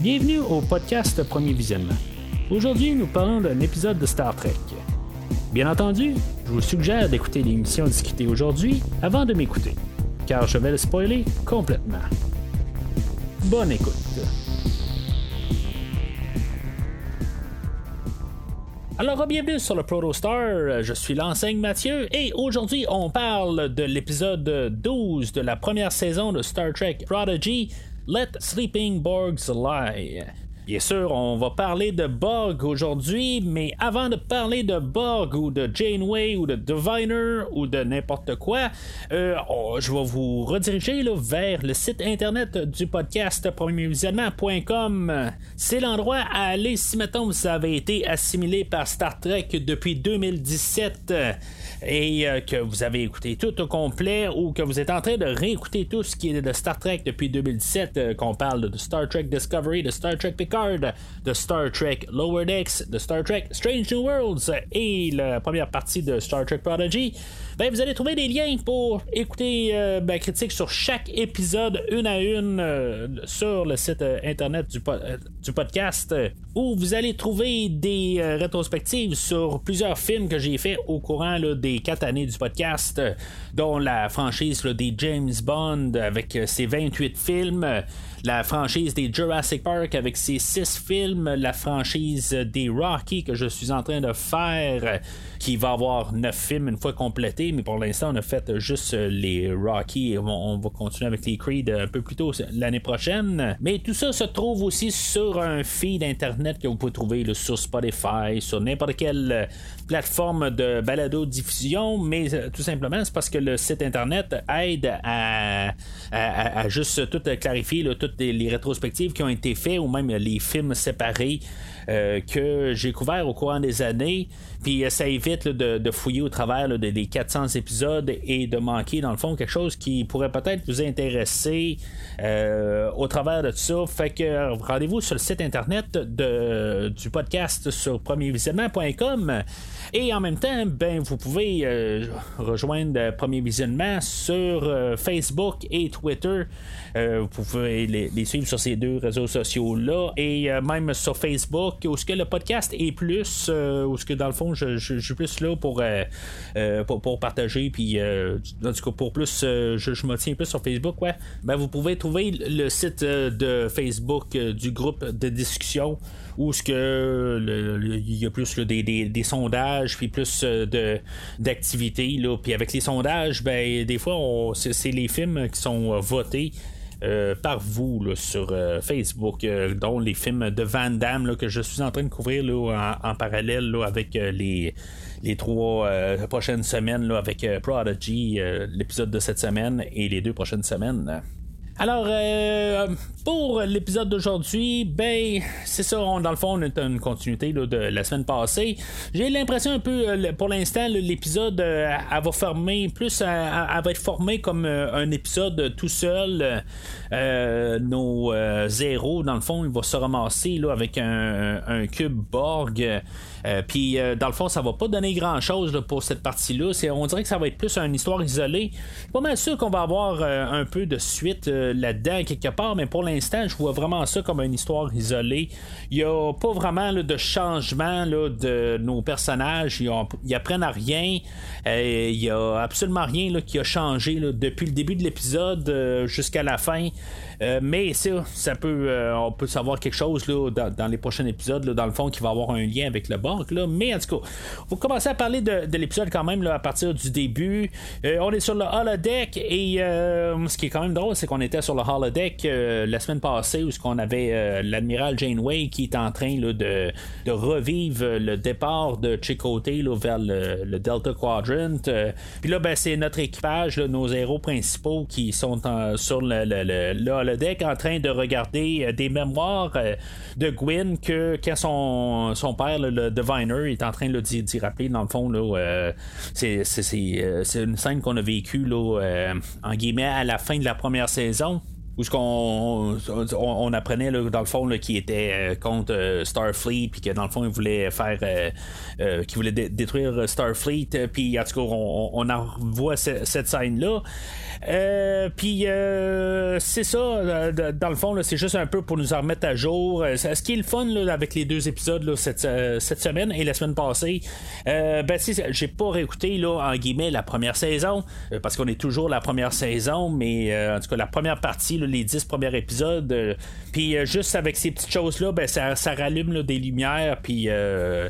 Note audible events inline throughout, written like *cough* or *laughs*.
Bienvenue au podcast Premier Visionnement. Aujourd'hui, nous parlons d'un épisode de Star Trek. Bien entendu, je vous suggère d'écouter l'émission discutée aujourd'hui avant de m'écouter, car je vais le spoiler complètement. Bonne écoute. Alors, bienvenue sur le Protostar. Je suis l'enseigne Mathieu et aujourd'hui, on parle de l'épisode 12 de la première saison de Star Trek Prodigy, Let Sleeping Borgs Lie. Bien sûr, on va parler de Borg aujourd'hui, mais avant de parler de Borg ou de Janeway ou de Diviner ou de n'importe quoi, euh, je vais vous rediriger vers le site internet du podcast premiervisionnement.com. C'est l'endroit à aller si maintenant vous avez été assimilé par Star Trek depuis 2017 et euh, que vous avez écouté tout au complet ou que vous êtes en train de réécouter tout ce qui est de Star Trek depuis 2017, euh, qu'on parle de Star Trek Discovery, de Star Trek Picard, de Star Trek Lower Decks, de Star Trek Strange New Worlds et la première partie de Star Trek Prodigy. Ben, vous allez trouver des liens pour écouter euh, ma critique sur chaque épisode une à une euh, sur le site euh, internet du, du podcast où vous allez trouver des rétrospectives sur plusieurs films que j'ai fait au courant des quatre années du podcast, dont la franchise des James Bond avec ses 28 films la franchise des Jurassic Park avec ses six films, la franchise des Rocky que je suis en train de faire, qui va avoir neuf films une fois complété, mais pour l'instant on a fait juste les Rocky et on, va continuer avec les Creed un peu plus tôt l'année prochaine. Mais tout ça se trouve aussi sur un feed internet que vous pouvez trouver sur Spotify, sur n'importe quelle plateforme de balado diffusion, mais euh, tout simplement c'est parce que le site internet aide à, juste tout clarifier tout les rétrospectives qui ont été faites ou même les films séparés euh, que j'ai couverts au courant des années. Puis euh, ça évite de, fouiller au travers des 400 épisodes et de manquer, dans le fond, quelque chose qui pourrait peut-être vous intéresser euh, au travers de tout ça. Fait que rendez-vous sur le site internet du podcast sur premiervisionnement.com. Et en même temps, ben, vous pouvez rejoindre Premier Visionnement sur Facebook et Twitter. vous pouvez les, suivre sur ces deux réseaux sociaux-là. Et même sur Facebook, où ce que le podcast est plus, euh, où ce que dans le fond, je, suis plus là pour, euh, euh, pour, partager, puis en tout cas, pour plus, je, me tiens plus sur Facebook, ouais. Ben, vous pouvez trouver le site de Facebook du groupe de discussion où ce que il y a plus des, sondages puis plus de d'activités puis avec les sondages ben des fois c'est les films qui sont votés euh, par vous sur euh, Facebook, euh, dont les films de Van Damme que je suis en train de couvrir en, parallèle avec les, les trois prochaines semaines avec Prodigy, l'épisode de cette semaine et les deux prochaines semaines. Alors, euh, pour l'épisode d'aujourd'hui, ben, c'est ça, dans le fond, on est une continuité de la semaine passée. J'ai l'impression un peu, euh, pour l'instant, l'épisode, euh, elle va former plus, elle, va être formée comme un épisode tout seul. nos zéros, dans le fond, il va se ramasser là, avec un, un cube Borg. Euh, puis euh, dans le fond, ça va pas donner grand chose pour cette partie-là. on dirait que ça va être plus une histoire isolée. Pas mal sûr qu'on va avoir euh, un peu de suite là-dedans quelque part, mais pour l'instant, je vois vraiment ça comme une histoire isolée. Il n'y a pas vraiment de changement de nos personnages. Ils, apprennent à rien. Il n'y a absolument rien qui a changé depuis le début de l'épisode jusqu'à la fin. Mais ça, ça peut, on peut savoir quelque chose dans, les prochains épisodes, dans le fond, qui va avoir un lien avec le Là. Mais en tout cas, on va commencer à parler de, l'épisode quand même à partir du début. Euh, on est sur le holodeck et ce qui est quand même drôle, c'est qu'on était sur le holodeck la semaine passée où on avait l'admiral Janeway qui est en train de, revivre le départ de Chicoté vers le, Delta Quadrant. Puis là, ben, c'est notre équipage, nos héros principaux qui sont sur le, le, le le deck en train de regarder euh, des mémoires euh, de Gwyn que quand son, son père, le Diviner, est en train d'y rappeler, dans le fond, euh, c'est, une scène qu'on a vécue là, en guillemets à la fin de la première saison. Où ce qu'on on, apprenait dans le fond qui était contre Starfleet puis que dans le fond il voulait faire qui voulait détruire Starfleet puis en tout cas on, on en voit cette scène là euh, puis euh, c'est ça, euh, dans le fond, c'est juste un peu pour nous en remettre à jour. ce qui est le fun avec les deux épisodes cette, semaine et la semaine passée, ben si j'ai pas réécouté là, en guillemets la première saison, parce qu'on est toujours la première saison, mais en tout cas la première partie, les dix premiers épisodes, puis juste avec ces petites choses-là, ben, ça, ça rallume des lumières, puis euh,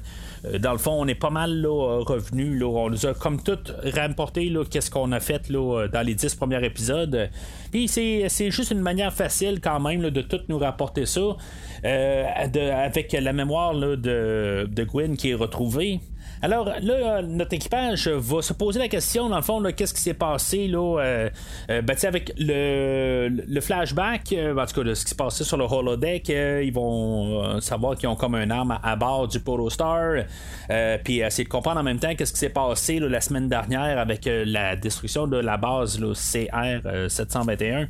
dans le fond, on est pas mal là, revenu. Là, on nous a comme tout remporté qu'est-ce qu'on a fait là, dans les dix premiers épisodes. Puis c'est, juste une manière facile quand même de tout nous rapporter ça. Euh, avec la mémoire de, de Gwen qui est retrouvée. Alors là, notre équipage va se poser la question, dans le fond, qu'est-ce qui s'est passé là, euh, euh ben, avec le, le flashback, euh, en tout cas, ce qui s'est passé sur le holodeck, euh, ils vont savoir qu'ils ont comme un arme à, bord du Protostar, puis essayer de comprendre en même temps qu'est-ce qui s'est passé la semaine dernière avec la destruction de la base CR 721.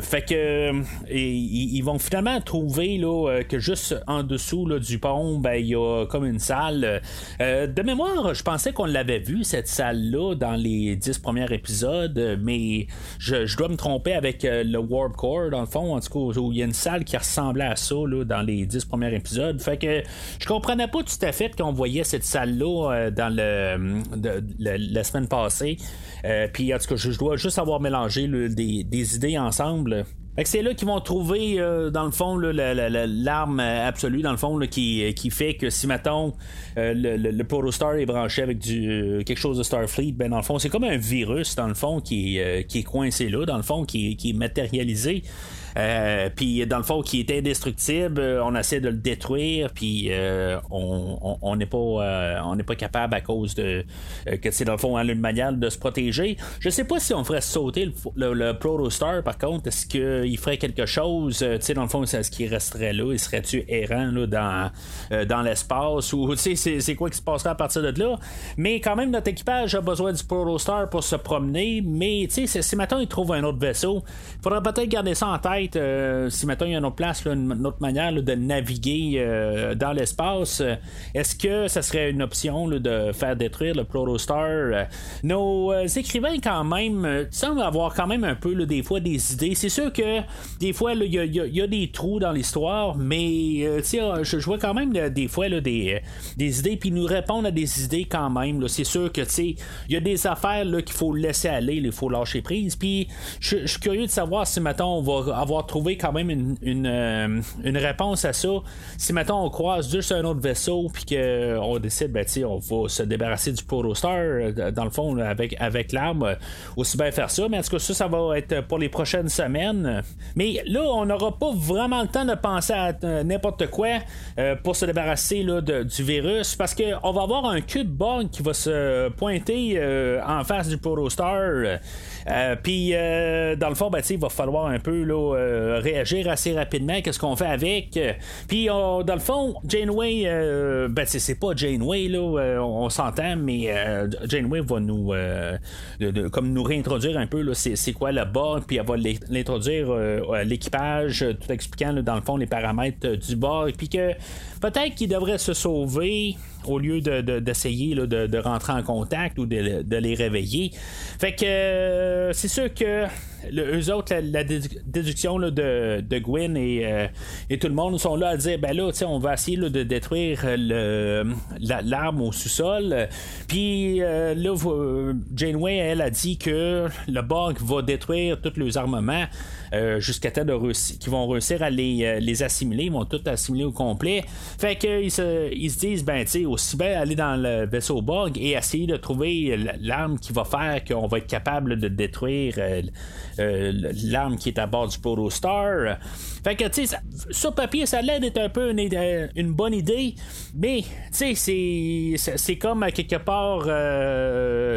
fait que ils vont finalement trouver là, que juste en dessous du pont, ben, il y a comme une salle. Euh, de mémoire, je pensais qu'on l'avait vu, cette salle-là, dans les dix premiers épisodes, mais je, dois me tromper avec euh, le Warp Core, dans le fond, en tout cas, où il y a une salle qui ressemblait à ça dans les dix premiers épisodes. Fait que je comprenais pas tout à fait qu'on voyait cette salle-là euh, dans le, la semaine passée. Puis en tout cas, je, dois juste avoir mélangé des idées ensemble c'est là qu'ils vont trouver, euh, dans le fond, l'arme absolue, dans le fond, qui, qui fait que si, mettons, euh, le, le, Protostar est branché avec du euh, quelque chose de Starfleet, ben dans le fond, c'est comme un virus, dans le fond, qui, qui est coincé là, dans le fond, qui, qui est matérialisé. Euh, puis dans le fond, qui est indestructible, euh, on essaie de le détruire, puis euh, on n'est pas on n'est pas capable à cause de que c'est dans le fond une manière de se protéger. Je sais pas si on ferait sauter le, le, Protostar, par contre, est-ce qu'il ferait quelque chose, tu sais, dans le fond, est-ce qu'il resterait là, il serait-tu errant là, dans, dans l'espace, ou tu sais, c'est quoi qui se passerait à partir de là? Mais quand même, notre équipage a besoin du Protostar pour se promener, mais tu sais, si maintenant il trouve un autre vaisseau, il faudrait peut-être garder ça en tête euh, si maintenant il y a une autre place, une autre manière de naviguer euh, dans l'espace, euh, est-ce que ça serait une option de faire détruire le Protostar Nos écrivains, quand même, semblent avoir quand même un peu des fois des idées. C'est sûr que des fois, il y, a des trous dans l'histoire, mais je, vois quand même des fois des, des idées, puis nous répondre à des idées quand même. C'est sûr que il y a des affaires qu'il faut laisser aller, il faut lâcher prise. Puis je suis curieux de savoir si maintenant on va avoir trouver quand même une, une, euh, réponse à ça. Si maintenant on croise juste un autre vaisseau puis qu'on décide, ben, on va se débarrasser du Protostar, euh, dans le fond, avec, avec l'arme, euh, aussi bien faire ça. Mais en tout cas, ça, ça va être pour les prochaines semaines. Mais là, on n'aura pas vraiment le temps de penser à n'importe quoi pour se débarrasser là, du virus parce qu'on va avoir un cube bug qui va se pointer en face du Protostar. Euh, puis, euh, dans le fond, ben, il va falloir un peu là, euh, réagir assez rapidement. Qu'est-ce qu'on fait avec? Puis, dans le fond, Janeway, ben, c'est pas Janeway, là, on, s'entend, mais Janeway va nous, comme nous réintroduire un peu, c'est, quoi le bord, puis elle va l'introduire à l'équipage, tout expliquant, dans le fond, les paramètres du bord, puis que peut-être qu'il devrait se sauver au lieu d'essayer de, de, rentrer en contact ou de, les réveiller. Fait que euh, c'est sûr que eux autres, la, déduction de, de Gwen euh, et, tout le monde sont là à dire ben là, on va essayer de détruire l'arme au sous-sol. Puis euh, là, Janeway, elle a dit que le bug va détruire tous les armements. Euh, jusqu'à temps de réussir, qui vont réussir à les, euh, les, assimiler, ils vont tout assimiler au complet. Fait qu'ils se, ils se disent, ben, tu aussi bien aller dans le vaisseau bug et essayer de trouver l'arme qui va faire qu'on va être capable de détruire euh, l'arme qui est à bord du Protostar. Fait que, tu sais, sur papier, ça l'aide d'être un peu une, bonne idée, mais, tu sais, c'est comme quelque part,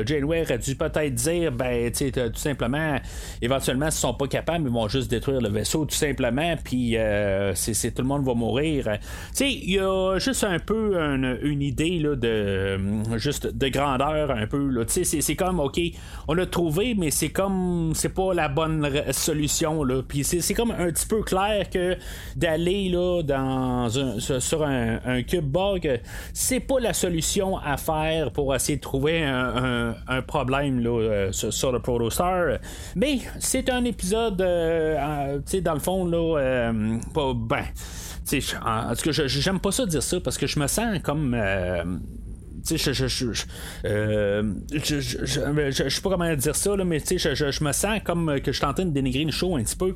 Janeway aurait dû peut-être dire, ben, tu sais, tout simplement, éventuellement, s'ils sont pas capables, ils vont juste détruire le vaisseau tout simplement, puis euh, tout le monde va mourir. Tu sais, il y a juste un peu une, idée là, de juste de grandeur un peu. C'est, c'est comme ok, on a trouvé, mais c'est comme c'est pas la bonne solution. Là. Puis c'est, comme un petit peu clair que d'aller dans un, sur un, cube bug, c'est pas la solution à faire pour essayer de trouver un, problème là, sur, le Protostar. Mais c'est un épisode, euh, dans le fond, là, pas, ben, en tout cas, j'aime pas ça dire ça parce que je me sens comme. Euh, je, je, euh, sais pas comment dire ça, mais je, me sens comme que je suis en train de dénigrer une show un petit peu.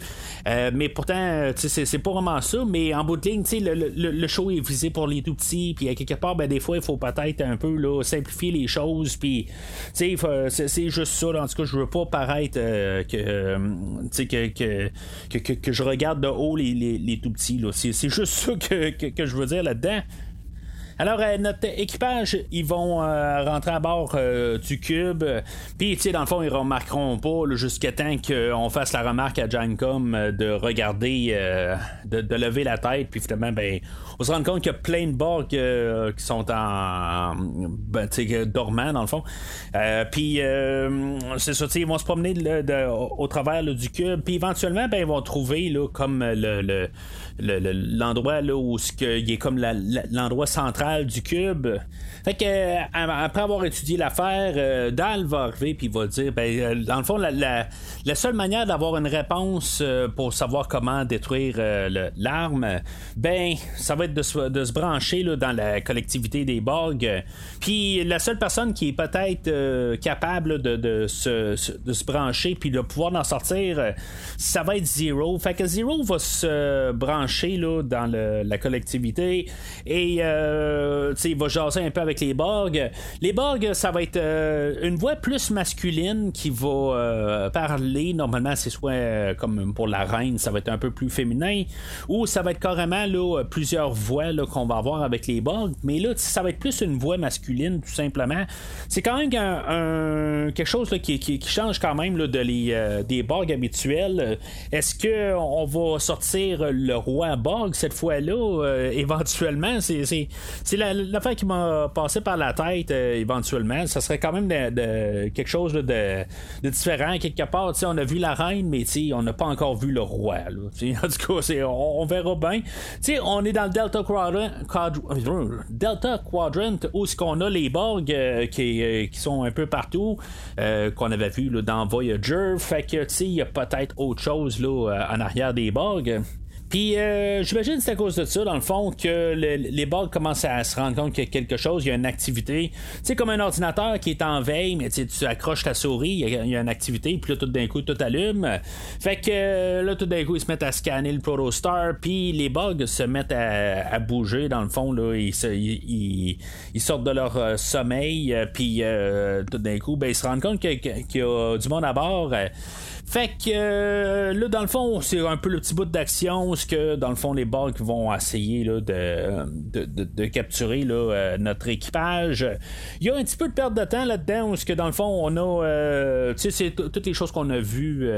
Euh, mais pourtant, c'est, c'est pas vraiment ça. Mais en bout de ligne, le, le, le, show est visé pour les tout petits. Puis quelque part, ben, des fois, il faut peut-être un peu simplifier les choses. C'est, juste ça. en tout cas, je veux pas paraître euh, que, que, je regarde de haut les, tout petits. C'est, juste ça que je veux dire là-dedans. Alors, euh, notre équipage, ils vont euh, rentrer à bord euh, du cube. Puis, tu sais, dans le fond, ils remarqueront pas jusqu'à temps qu'on fasse la remarque à Jancom de regarder, de, lever la tête. Puis, finalement, ben, on se rend compte qu'il y a plein de bords qui sont en, ben, dormants, dans le fond. puis, c'est ça, ils vont se promener au, travers du cube. Puis, éventuellement, ben, ils vont trouver là, comme le l'endroit là où il est comme l'endroit central du cube. Fait que euh, après avoir étudié l'affaire, euh, Dal va arriver puis va dire ben euh, dans le fond la, seule manière d'avoir une réponse pour savoir comment détruire l'arme, ben ça va être de se, brancher là, dans la collectivité des Borg. Puis la seule personne qui est peut-être capable de, se, brancher puis de pouvoir en sortir, ça va être Zero. Fait que Zero va se brancher dans la collectivité et il va jaser un peu avec les Borg. Les Borg, ça va être euh, une voix plus masculine qui va euh, parler. Normalement, c'est soit comme pour la reine, ça va être un peu plus féminin, ou ça va être carrément là, plusieurs voix qu'on va avoir avec les Borg. Mais là, ça va être plus une voix masculine, tout simplement. C'est quand même un, quelque chose qui, change quand même de les, des Borg habituels. Est-ce qu'on va sortir le roi Borg cette fois-là, euh, éventuellement? C'est, c'est, l'affaire qui m'a passé par la tête euh, éventuellement. Ça serait quand même de, quelque chose de, différent. Quelque part, on a vu la reine, mais on n'a pas encore vu le roi. *laughs* en tout cas, on, verra bien. on est dans le Delta Quadrant, Delta Quadrant où ce qu'on a les Borg euh, qui, qui, sont un peu partout, qu'on avait vu dans Voyager. Fait que il y a peut-être autre chose là, en arrière des Borg. Puis euh, j'imagine que c'est à cause de ça, dans le fond, que les bugs commencent à se rendre compte qu'il y a quelque chose, il y a une activité. Sais, comme un ordinateur qui est en veille, mais tu accroches ta souris, il y, a, une activité, puis là, tout d'un coup, tout allume. Fait que euh, là, tout d'un coup, ils se mettent à scanner le Protostar, puis les bugs se mettent à, bouger, dans le fond, là, ils, ils, sortent de leur euh, sommeil, puis tout d'un coup, ben, ils se rendent compte qu'il y a du monde à bord. Fait que euh, là, dans le fond, c'est un peu le petit bout d'action, ce que dans le fond, les bugs vont essayer là, de, de, capturer là, euh, notre équipage. Il y a un petit peu de perte de temps là-dedans, parce que dans le fond, on a euh, tu sais, c'est toutes les choses qu'on a vues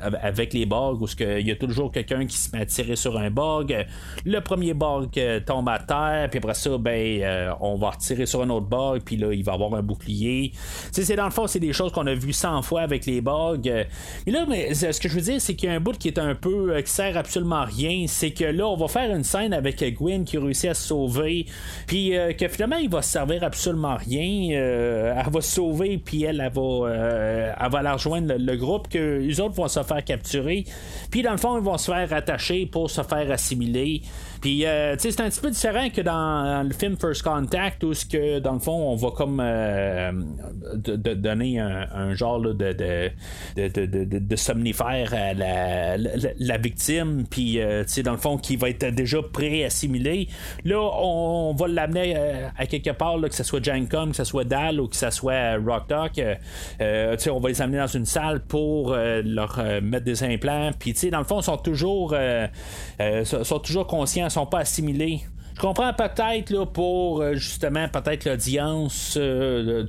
avec les bugs, où il y a toujours quelqu'un qui se met à tirer sur un bug. Le premier bug tombe à terre, puis après ça, ben, on va retirer sur un autre bug, puis là, il va avoir un bouclier. Tu sais, c'est dans le fond, c'est des choses qu'on a vues 100 fois avec les bugs. Mais là, mais, ce que je veux dire, c'est qu'il y a un bout qui est un peu. Euh, qui sert absolument à rien. C'est que là, on va faire une scène avec Gwen qui réussit à se sauver. Puis euh, que finalement, il va se servir absolument à rien. Euh, elle va se sauver, puis elle, elle va, elle va aller rejoindre le, groupe que les autres vont se faire capturer. Puis dans le fond, ils vont se faire attacher pour se faire assimiler. Puis, euh, tu sais, c'est un petit peu différent que dans le film First Contact, où, que, dans le fond, on va comme euh, donner un, genre de, de, de, somnifère à la, la, victime, puis, euh, tu sais, dans le fond, qui va être déjà pré-assimilé. Là, on, va l'amener à quelque part, que ce soit Jancom, que ce soit Dal ou que ce soit Rock Dog. tu sais, on va les amener dans une salle pour leur mettre des implants. Puis, tu sais, dans le fond, ils sont toujours, sont toujours conscients sont pas assimilés je comprends peut-être là, pour euh, justement peut-être l'audience euh,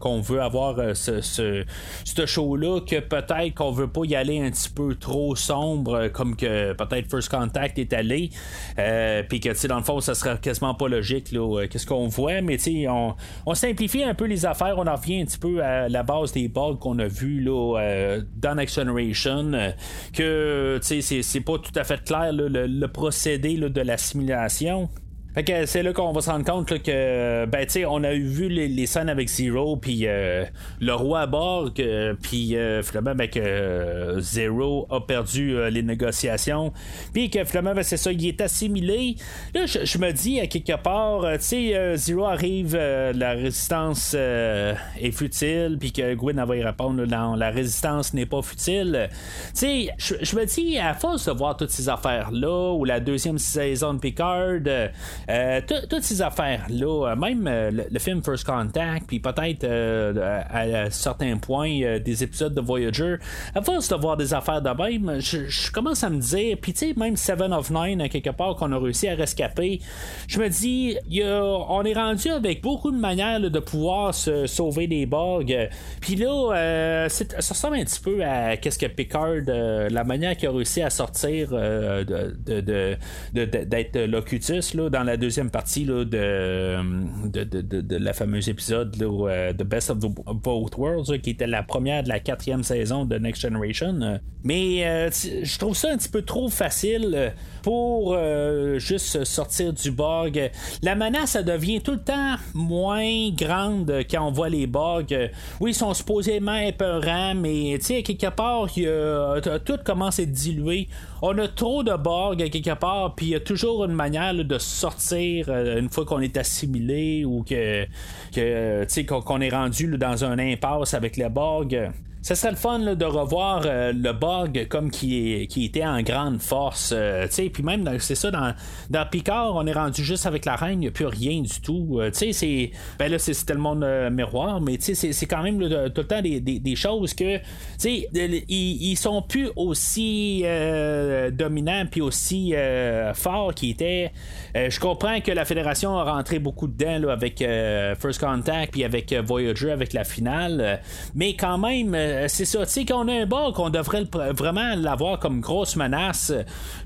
qu'on veut avoir euh, ce, ce, show-là, que peut-être qu'on veut pas y aller un petit peu trop sombre, comme que peut-être First Contact est allé. Puis que dans le fond, ça serait quasiment pas logique qu'est-ce qu'on voit, mais on, on simplifie un peu les affaires, on en revient un petit peu à la base des bugs qu'on a vu là, dans Next Generation, que c'est pas tout à fait clair le, procédé de l'assimilation c'est là qu'on va se rendre compte que, ben, tu sais, on a vu les, scènes avec Zero, puis euh, le roi Borg, euh, puis euh, finalement, ben, que Zero a perdu les négociations, puis que finalement, ben, c'est ça, il est assimilé. Là, je me dis, à quelque part, tu sais, Zero arrive, la résistance est futile, puis que Gwyn va y répondre, non, la résistance n'est pas futile. Tu sais, je me dis, à force de voir toutes ces affaires-là, ou la deuxième saison de Picard, euh, toutes ces affaires-là, euh, même euh, le, film First Contact, puis peut-être à, certains points des épisodes de Voyager, à force de voir des affaires de même, je, commence à me dire, puis tu sais, même Seven of Nine, quelque part, qu'on a réussi à rescaper, je me dis, on est rendu avec beaucoup de manières de pouvoir se sauver des bugs. Puis là, ça ressemble un petit peu à qu'est-ce que Picard, la manière qu'il a réussi à sortir d'être Locutus là, dans la deuxième partie là, de, de, la fameuse épisode là, euh, The Best of Both Worlds, qui était la première de la quatrième saison de Next Generation. Mais euh, je trouve ça un petit peu trop facile pour euh, juste sortir du bug. La menace, ça devient tout le temps moins grande quand on voit les bugs. Oui, ils sont supposément épeurants, mais tu sais, quelque part, tout commence à être dilué. On a trop de bugs quelque part, puis il y a toujours une manière de sortir euh, une fois qu'on est assimilé ou que, que qu'on est rendu dans un impasse avec les bugs. Ça serait le fun de revoir euh, le bug comme qui, qui était en grande force. Euh, puis même, c'est ça, dans, dans Picard, on est rendu juste avec la reine, il n'y a plus rien du tout. Euh, c'est, ben là, c'est, le monde miroir, mais c'est, quand même tout le temps des, choses que ils, sont plus aussi dominants puis aussi forts qu'ils étaient. je comprends que la Fédération a rentré beaucoup dedans avec First Contact puis avec Voyager, avec la finale, mais quand même euh, c'est ça. Tu sais, qu'on a un bug, qu'on devrait vraiment l'avoir comme grosse menace.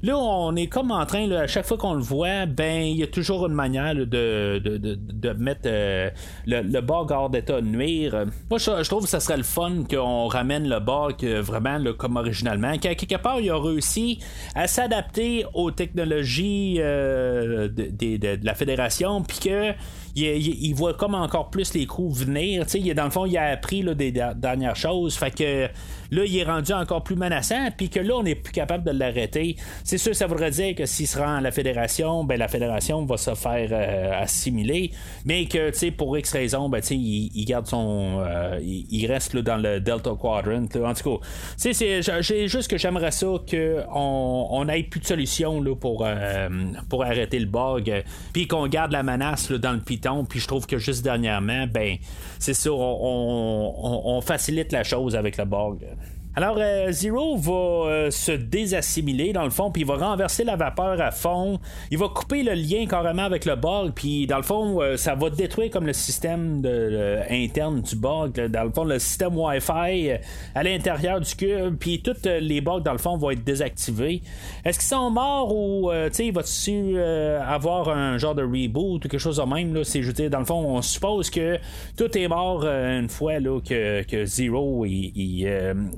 Là, on est comme en train, à chaque fois qu'on le voit, ben, il y a toujours une manière de, mettre euh, le, le, bug hors d'état de nuire. Moi, je, trouve que ça serait le fun qu'on ramène le bug euh, vraiment comme originalement. Qu'à quelque part, il a réussi à s'adapter aux technologies de, la fédération, puis que il, voit comme encore plus les coups venir. Il, dans le fond, il a appris des dernières choses. Fait que là, il est rendu encore plus menaçant, puis que là, on n'est plus capable de l'arrêter. C'est sûr, ça voudrait dire que s'il se rend à la fédération, ben la fédération va se faire euh, assimiler, mais que, pour X raison, ben, tu il, garde son. Euh, il, reste là, dans le Delta Quadrant. En tout cas, c'est, juste que j'aimerais ça qu'on on ait plus de solution là, pour, euh, pour arrêter le bug, puis qu'on garde la menace là, dans le Puis je trouve que juste dernièrement, ben, c'est ça, on, on, facilite la chose avec le bug. Alors, euh, Zero va euh, se désassimiler dans le fond, puis il va renverser la vapeur à fond. Il va couper le lien carrément avec le bug, puis dans le fond, euh, ça va détruire comme le système de, interne du bug. Dans le fond, le système Wi-Fi à l'intérieur du cube, puis tous les bugs dans le fond vont être désactivés. Est-ce qu'ils sont morts ou, tu sais, va-tu avoir un genre de reboot ou quelque chose de même? Là, c'est, je veux dans le fond, on suppose que tout est mort une fois là, que, que Zero il,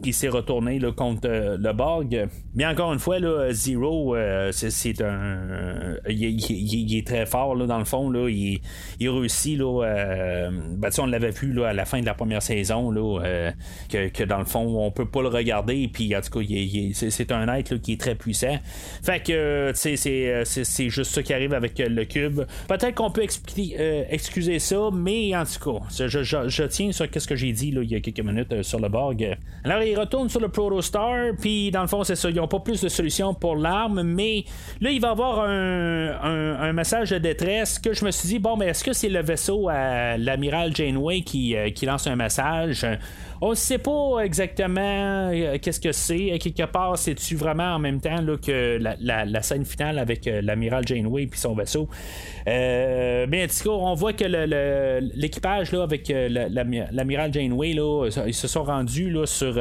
il s'est retourné contre euh, le bug. Mais encore une fois, là, Zero, euh, c'est un. Il, est très fort dans le fond. Là, il, réussit. Là, euh, ben, on l'avait vu à la fin de la première saison. Là, que, dans le fond, on peut pas le regarder. Puis en tout cas, c'est un être qui est très puissant. Fait que c'est juste ça qui arrive avec le cube. Peut-être qu'on peut, excuser ça, mais en tout cas, je, tiens sur ce que j'ai dit il y a quelques minutes sur le bug. Alors, il retourne sur le Protostar, puis dans le fond, c'est ça, ils n'ont pas plus de solutions pour l'arme, mais là, il va y avoir un, message de détresse que je me suis dit, bon, mais est-ce que c'est le vaisseau à l'amiral Janeway qui, euh, qui lance un message? On ne sait pas exactement qu'est-ce que c'est. Quelque part, c'est-tu vraiment en même temps que la, scène finale avec l'amiral Janeway et son vaisseau? mais en tout cas, on voit que l'équipage avec l'amiral Janeway, là, ils se sont rendus sur,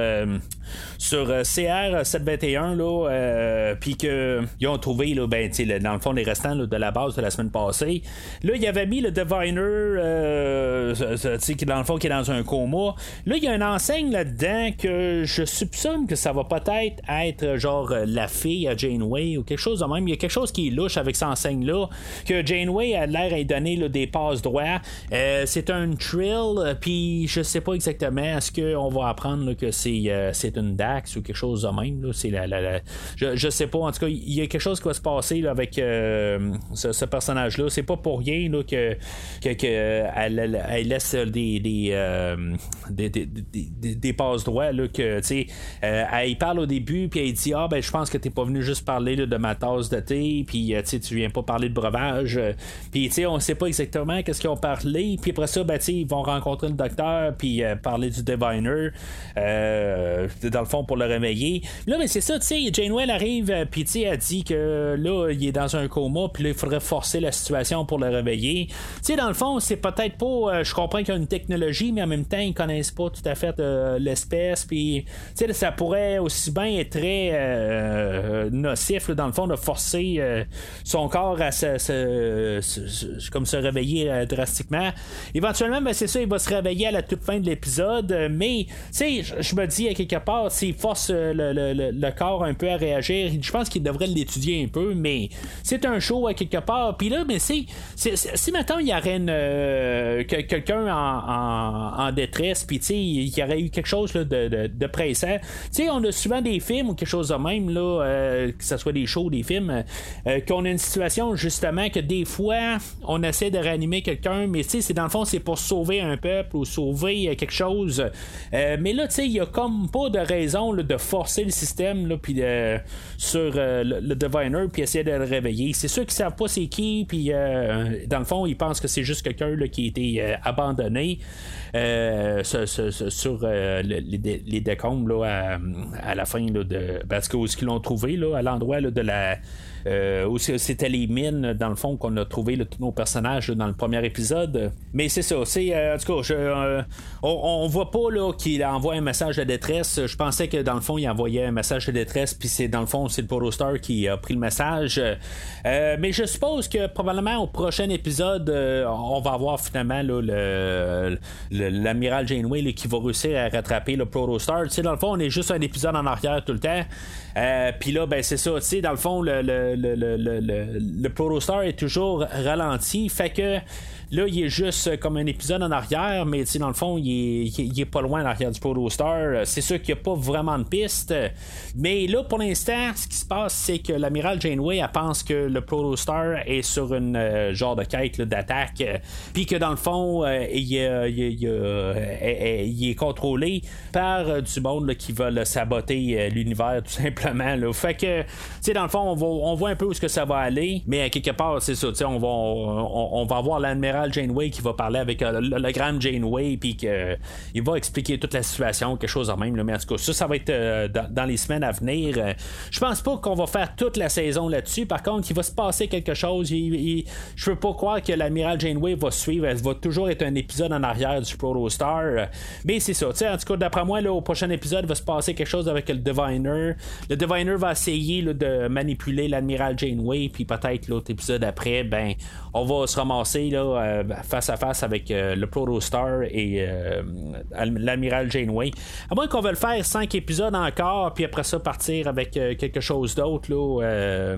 sur CR 721, là, puis qu'ils ont trouvé, là, ben, dans le fond, les restants de la base de la semaine passée. Là, il avait mis le Diviner, euh, qui dans le fond, qui est dans un coma. Là, il y a une enseigne là-dedans que je soupçonne que ça va peut-être être genre la fille à Janeway ou quelque chose de même. Il y a quelque chose qui est louche avec cette enseigne-là, que Janeway a l'air à donner des passes droits. Euh, c'est un trill, puis je sais pas exactement. Est-ce qu'on va apprendre que c'est, euh, c'est une Dax ou quelque chose de même? C'est la, je, je sais pas. En tout cas, il y a quelque chose qui va se passer avec ce, personnage-là. C'est pas pour rien que, elle, laisse des, des, euh, des, des, passes droits. Là, que, euh, elle parle au début, puis elle dit Ah, ben, je pense que t'es pas venu juste parler de ma tasse de thé, puis euh, tu viens pas parler de breuvage. Puis on sait pas exactement qu'est-ce qu'ils ont parlé. Puis après ça, ben, ils vont rencontrer le docteur, puis parler du diviner, dans le fond, pour le réveiller. Là, mais c'est ça, tu sais, Janeway arrive, puis elle dit que là, il est dans un coma, puis là, il faudrait forcer la situation pour le réveiller. Tu sais, dans le fond, c'est peut-être pas. Euh, je comprends qu'il y a une technologie, mais en même temps, ils connaissent pas tout à fait euh, l'espèce. Puis, tu sais, ça pourrait aussi bien être très euh, nocif, dans le fond, de forcer son corps à se, comme se réveiller drastiquement. Éventuellement, ben, c'est ça, il va se réveiller à la toute fin de l'épisode. Mais, tu sais, je me dis à quelque part, s'il force le, corps un peu à réagir, je pense qu'il devrait l'étudier un peu, mais c'est un show à quelque part. Puis là, mais c'est si maintenant il y aurait euh, quelqu'un en, détresse, puis il y aurait eu quelque chose de, de, de, pressant. on a souvent des films ou quelque chose de même, là, euh, que ce soit des shows, des films, euh, qu'on a une situation justement que des fois on essaie de réanimer quelqu'un, mais c'est dans le fond c'est pour sauver un peuple ou sauver quelque chose. mais là, il y a comme pas de raison de forcer le système là, puis sur le, diviner puis essayer de le réveiller. C'est sûr qu'ils savent pas c'est qui, puis dans le fond, ils pensent que c'est juste quelqu'un qui a été euh, abandonné euh, sur, euh, les, décombres à, la fin de. Parce que qu'ils l'ont trouvé à l'endroit de la euh, c'était les mines, dans le fond, qu'on a trouvé tous nos personnages dans le premier épisode. Mais c'est ça. C'est, euh, en tout cas, euh, on, voit pas qu'il envoie un message de détresse. Je pensais que dans le fond, il envoyait un message de détresse, puis c'est dans le fond, c'est le Protostar qui a pris le message. mais je suppose que probablement au prochain épisode, on va avoir finalement le, l'amiral Janeway qui va réussir à rattraper le Protostar. Tu sais, dans le fond, on est juste un épisode en arrière tout le temps. Puis là, ben c'est ça. Tu sais, dans le fond, le le, le, le, le, le Protostar est toujours ralenti. Fait que Là, il est juste comme un épisode en arrière, mais dans le fond, il est, pas loin en arrière du Protostar. C'est sûr qu'il n'y a pas vraiment de piste. Mais là, pour l'instant, ce qui se passe, c'est que l'amiral Janeway, elle pense que le Protostar est sur une euh, genre de quête d'attaque. Puis que dans le fond, euh, il, est contrôlé par du monde qui veulent saboter euh, l'univers, tout *laughs* simplement. Là. Fait que, tu dans le fond, on, voit un peu où ça va aller. Mais quelque part, c'est ça, on va, on va avoir l'amiral Janeway qui va parler avec euh, grand Janeway, puis qu'il euh, va expliquer toute la situation, quelque chose de même. mais en tout cas, ça, ça va être euh, dans, les semaines à venir. je pense pas qu'on va faire toute la saison là-dessus. Par contre, il va se passer quelque chose. je veux pas croire que l'amiral Janeway va suivre. Elle va toujours être un épisode en arrière du Protostar. Mais c'est ça. En tout cas, d'après moi, au prochain épisode, il va se passer quelque chose avec le Diviner. Le Diviner va essayer de manipuler l'amiral Janeway, puis peut-être l'autre épisode après, ben, on va se ramasser là, euh, face à face avec euh, le Protostar et euh, l'amiral Janeway. À moins qu'on veuille faire 5 épisodes encore, puis après ça partir avec quelque chose d'autre là,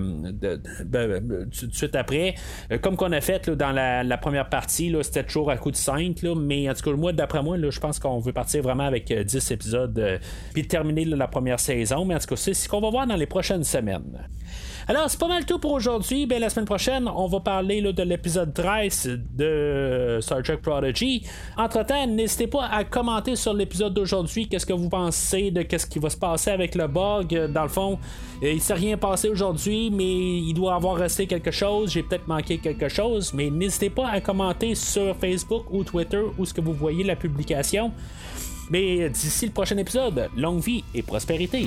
tout de suite après. comme qu'on a fait dans la, première partie, c'était toujours à coup de 5, mais en tout cas, moi, d'après moi, je pense qu'on veut partir vraiment avec 10 épisodes, puis terminer la première saison. Mais en tout cas, c'est ce qu'on va voir dans les prochaines semaines. Alors, c'est pas mal tout pour aujourd'hui. Ben, la semaine prochaine, on va parler de l'épisode 13 de Star Trek Prodigy. Entre-temps, n'hésitez pas à commenter sur l'épisode d'aujourd'hui. Qu'est-ce que vous pensez de qu'est-ce qui va se passer avec le bug. Dans le fond, euh, il s'est rien passé aujourd'hui, mais il doit avoir resté quelque chose. J'ai peut-être manqué quelque chose. Mais n'hésitez pas à commenter sur Facebook ou Twitter où ce que vous voyez la publication. Mais d'ici le prochain épisode, longue vie et prospérité.